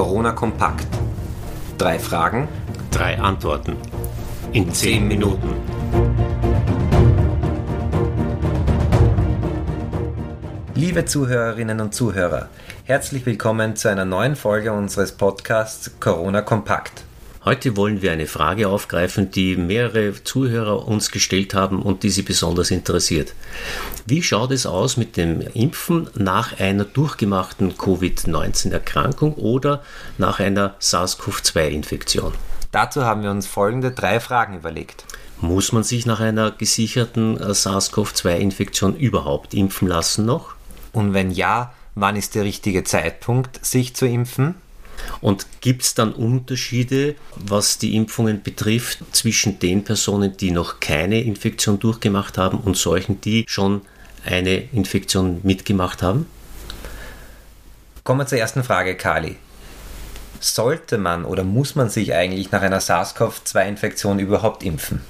Corona Kompakt. Drei Fragen, drei Antworten in zehn Minuten. Liebe Zuhörerinnen und Zuhörer, herzlich willkommen zu einer neuen Folge unseres Podcasts Corona Kompakt. Heute wollen wir eine Frage aufgreifen, die mehrere Zuhörer uns gestellt haben und die sie besonders interessiert. Wie schaut es aus mit dem Impfen nach einer durchgemachten Covid-19-Erkrankung oder nach einer SARS-CoV-2-Infektion? Dazu haben wir uns folgende drei Fragen überlegt. Muss man sich nach einer gesicherten SARS-CoV-2-Infektion überhaupt impfen lassen noch? Und wenn ja, wann ist der richtige Zeitpunkt, sich zu impfen? Und gibt es dann Unterschiede, was die Impfungen betrifft, zwischen den Personen, die noch keine Infektion durchgemacht haben und solchen, die schon eine Infektion mitgemacht haben? Kommen wir zur ersten Frage, Kali. Sollte man oder muss man sich eigentlich nach einer SARS-CoV-2-Infektion überhaupt impfen?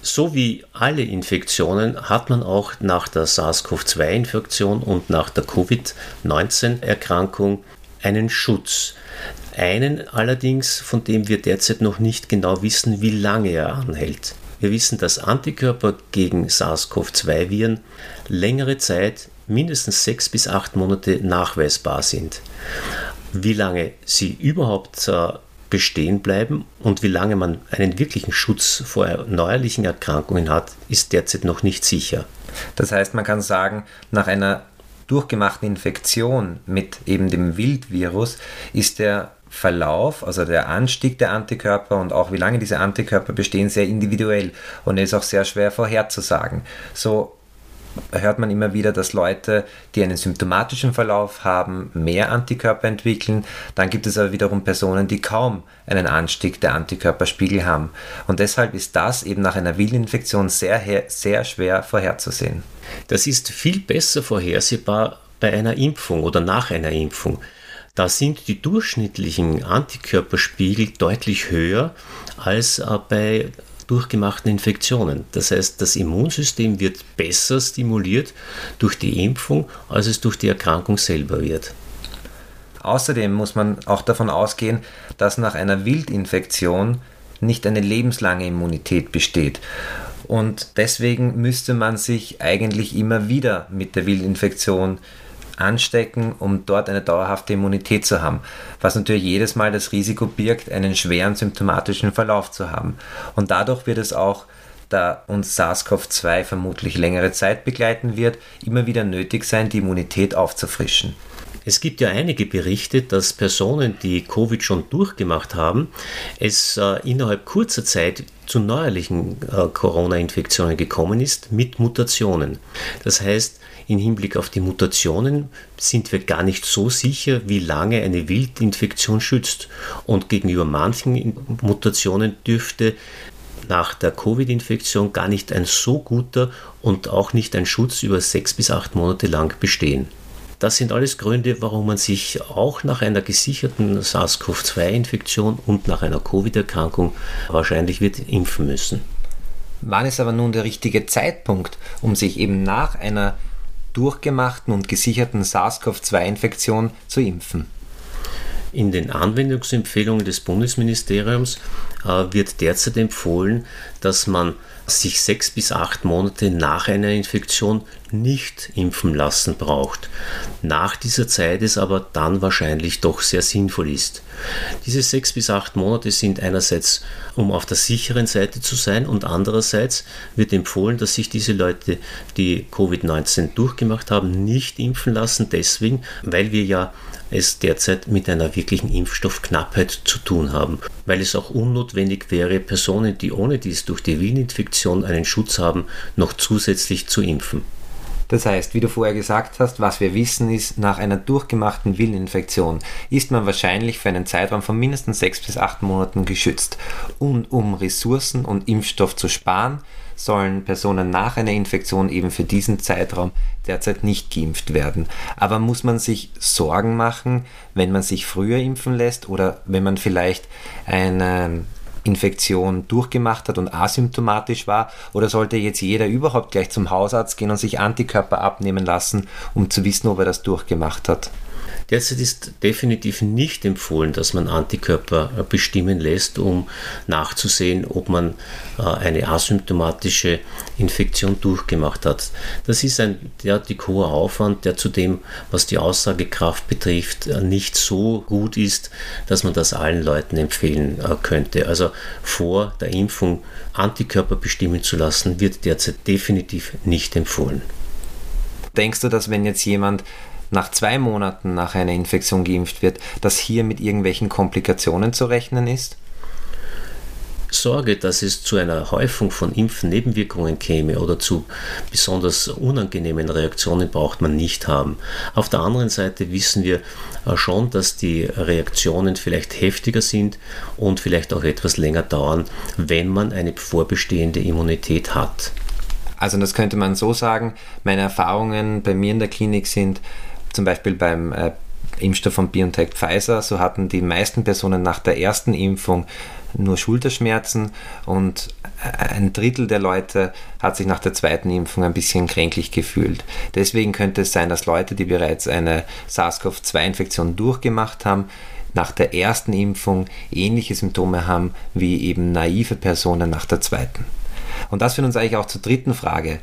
So wie alle Infektionen hat man auch nach der SARS-CoV-2-Infektion und nach der Covid-19-Erkrankung einen Schutz. Einen allerdings, von dem wir derzeit noch nicht genau wissen, wie lange er anhält. Wir wissen, dass Antikörper gegen SARS-CoV-2-Viren längere Zeit, mindestens sechs bis acht Monate, nachweisbar sind. Wie lange sie überhaupt äh, bestehen bleiben und wie lange man einen wirklichen Schutz vor neuerlichen Erkrankungen hat, ist derzeit noch nicht sicher. Das heißt, man kann sagen, nach einer durchgemachten Infektion mit eben dem Wildvirus ist der Verlauf, also der Anstieg der Antikörper und auch wie lange diese Antikörper bestehen, sehr individuell und ist auch sehr schwer vorherzusagen. So hört man immer wieder, dass Leute, die einen symptomatischen Verlauf haben, mehr Antikörper entwickeln. Dann gibt es aber wiederum Personen, die kaum einen Anstieg der Antikörperspiegel haben. Und deshalb ist das eben nach einer Wildinfektion sehr, sehr schwer vorherzusehen. Das ist viel besser vorhersehbar bei einer Impfung oder nach einer Impfung. Da sind die durchschnittlichen Antikörperspiegel deutlich höher als äh, bei durchgemachten Infektionen. Das heißt, das Immunsystem wird besser stimuliert durch die Impfung, als es durch die Erkrankung selber wird. Außerdem muss man auch davon ausgehen, dass nach einer Wildinfektion nicht eine lebenslange Immunität besteht. Und deswegen müsste man sich eigentlich immer wieder mit der Wildinfektion anstecken, um dort eine dauerhafte Immunität zu haben, was natürlich jedes Mal das Risiko birgt, einen schweren symptomatischen Verlauf zu haben. Und dadurch wird es auch, da uns SARS-CoV-2 vermutlich längere Zeit begleiten wird, immer wieder nötig sein, die Immunität aufzufrischen. Es gibt ja einige Berichte, dass Personen, die Covid schon durchgemacht haben, es äh, innerhalb kurzer Zeit zu neuerlichen äh, Corona-Infektionen gekommen ist mit Mutationen. Das heißt, im Hinblick auf die Mutationen sind wir gar nicht so sicher, wie lange eine Wildinfektion schützt. Und gegenüber manchen Mutationen dürfte nach der Covid-Infektion gar nicht ein so guter und auch nicht ein Schutz über sechs bis acht Monate lang bestehen. Das sind alles Gründe, warum man sich auch nach einer gesicherten SARS-CoV-2-Infektion und nach einer Covid-Erkrankung wahrscheinlich wird impfen müssen. Wann ist aber nun der richtige Zeitpunkt, um sich eben nach einer durchgemachten und gesicherten SARS-CoV-2-Infektion zu impfen. In den Anwendungsempfehlungen des Bundesministeriums wird derzeit empfohlen, dass man sich sechs bis acht Monate nach einer Infektion nicht impfen lassen braucht. Nach dieser Zeit es aber dann wahrscheinlich doch sehr sinnvoll ist. Diese sechs bis acht Monate sind einerseits, um auf der sicheren Seite zu sein und andererseits wird empfohlen, dass sich diese Leute, die Covid-19 durchgemacht haben, nicht impfen lassen, deswegen, weil wir ja es derzeit mit einer wirklichen Impfstoffknappheit zu tun haben, weil es auch unnotwendig wäre, Personen, die ohne dies durch die Wieninfektion einen Schutz haben, noch zusätzlich zu impfen. Das heißt, wie du vorher gesagt hast, was wir wissen ist, nach einer durchgemachten Villeninfektion ist man wahrscheinlich für einen Zeitraum von mindestens sechs bis acht Monaten geschützt. Und um Ressourcen und Impfstoff zu sparen, sollen Personen nach einer Infektion eben für diesen Zeitraum derzeit nicht geimpft werden. Aber muss man sich Sorgen machen, wenn man sich früher impfen lässt oder wenn man vielleicht eine Infektion durchgemacht hat und asymptomatisch war? Oder sollte jetzt jeder überhaupt gleich zum Hausarzt gehen und sich Antikörper abnehmen lassen, um zu wissen, ob er das durchgemacht hat? Derzeit ist definitiv nicht empfohlen, dass man Antikörper äh, bestimmen lässt, um nachzusehen, ob man äh, eine asymptomatische Infektion durchgemacht hat. Das ist ein derartig hoher Aufwand, der zudem, was die Aussagekraft betrifft, äh, nicht so gut ist, dass man das allen Leuten empfehlen könnte. Also vor der Impfung Antikörper bestimmen zu lassen, wird derzeit definitiv nicht empfohlen. Denkst du, dass wenn jetzt jemand nach zwei Monaten nach einer Infektion geimpft wird, dass hier mit irgendwelchen Komplikationen zu rechnen ist? Sorge, dass es zu einer Häufung von Impfnebenwirkungen käme oder zu besonders unangenehmen Reaktionen braucht man nicht haben. Auf der anderen Seite wissen wir äh, schon, dass die Reaktionen vielleicht heftiger sind und vielleicht auch etwas länger dauern, wenn man eine vorbestehende Immunität hat. Also das könnte man so sagen, meine Erfahrungen bei mir in der Klinik sind, zum Beispiel beim äh, Impfstoff von BioNTech Pfizer, so hatten die meisten Personen nach der ersten Impfung nur Schulterschmerzen und ein Drittel der Leute hat sich nach der zweiten Impfung ein bisschen kränklich gefühlt. Deswegen könnte es sein, dass Leute, die bereits eine SARS-CoV-2-Infektion durchgemacht haben, nach der ersten Impfung ähnliche Symptome haben wie eben naive Personen nach der zweiten. Und das führt uns eigentlich auch zur dritten Frage.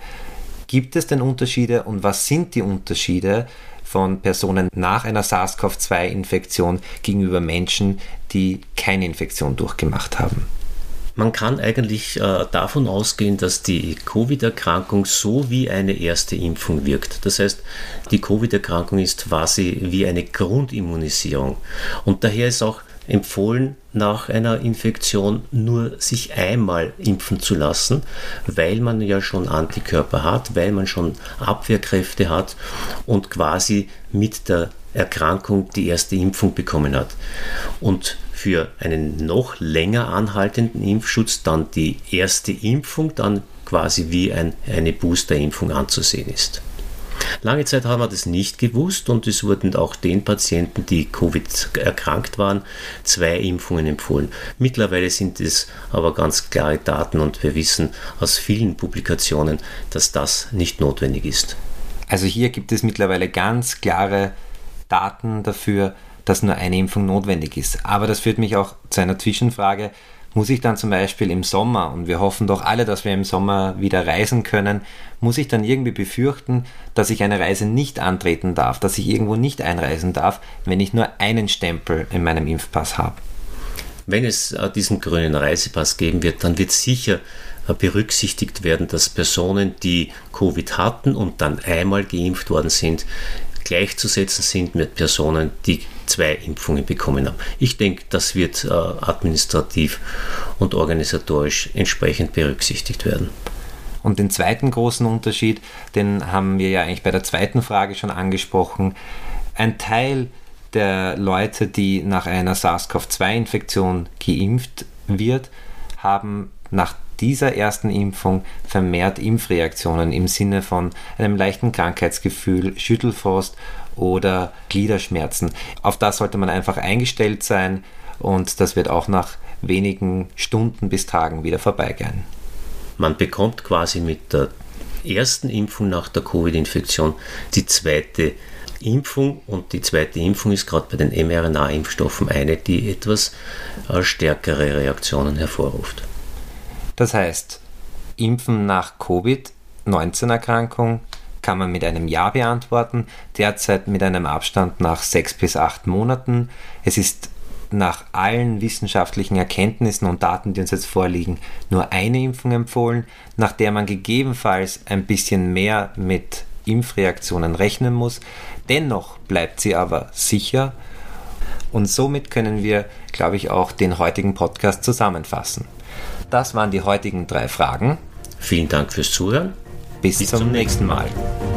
Gibt es denn Unterschiede und was sind die Unterschiede von Personen nach einer SARS-CoV-2-Infektion gegenüber Menschen, die keine Infektion durchgemacht haben. Man kann eigentlich äh, davon ausgehen, dass die Covid-Erkrankung so wie eine erste Impfung wirkt. Das heißt, die Covid-Erkrankung ist quasi wie eine Grundimmunisierung. Und daher ist auch empfohlen, nach einer Infektion nur sich einmal impfen zu lassen, weil man ja schon Antikörper hat, weil man schon Abwehrkräfte hat und quasi mit der Erkrankung die erste Impfung bekommen hat. Und für einen noch länger anhaltenden Impfschutz dann die erste Impfung dann quasi wie ein, eine Boosterimpfung anzusehen ist. Lange Zeit haben wir das nicht gewusst und es wurden auch den Patienten, die Covid erkrankt waren, zwei Impfungen empfohlen. Mittlerweile sind es aber ganz klare Daten und wir wissen aus vielen Publikationen, dass das nicht notwendig ist. Also hier gibt es mittlerweile ganz klare Daten dafür, dass nur eine Impfung notwendig ist. Aber das führt mich auch zu einer Zwischenfrage muss ich dann zum Beispiel im Sommer, und wir hoffen doch alle, dass wir im Sommer wieder reisen können, muss ich dann irgendwie befürchten, dass ich eine Reise nicht antreten darf, dass ich irgendwo nicht einreisen darf, wenn ich nur einen Stempel in meinem Impfpass habe? Wenn es äh, diesen grünen Reisepass geben wird, dann wird sicher äh, berücksichtigt werden, dass Personen, die Covid hatten und dann einmal geimpft worden sind, gleichzusetzen sind mit Personen, die zwei Impfungen bekommen haben. Ich denke, das wird äh, administrativ und organisatorisch entsprechend berücksichtigt werden. Und den zweiten großen Unterschied, den haben wir ja eigentlich bei der zweiten Frage schon angesprochen. Ein Teil der Leute, die nach einer SARS-CoV-2-Infektion geimpft wird, haben nach dieser ersten Impfung vermehrt Impfreaktionen im Sinne von einem leichten Krankheitsgefühl, Schüttelfrost oder Gliederschmerzen. Auf das sollte man einfach eingestellt sein und das wird auch nach wenigen Stunden bis Tagen wieder vorbeigehen. Man bekommt quasi mit der ersten Impfung nach der Covid-Infektion die zweite Impfung und die zweite Impfung ist gerade bei den mRNA-Impfstoffen eine, die etwas äh, stärkere Reaktionen hervorruft. Das heißt, Impfen nach Covid-19-Erkrankung kann man mit einem Ja beantworten, derzeit mit einem Abstand nach sechs bis acht Monaten. Es ist nach allen wissenschaftlichen Erkenntnissen und Daten, die uns jetzt vorliegen, nur eine Impfung empfohlen, nach der man gegebenenfalls ein bisschen mehr mit Impfreaktionen rechnen muss. Dennoch bleibt sie aber sicher und somit können wir, glaube ich, auch den heutigen Podcast zusammenfassen. Das waren die heutigen drei Fragen. Vielen Dank fürs Zuhören. Bis, Bis zum, zum nächsten Mal. mal.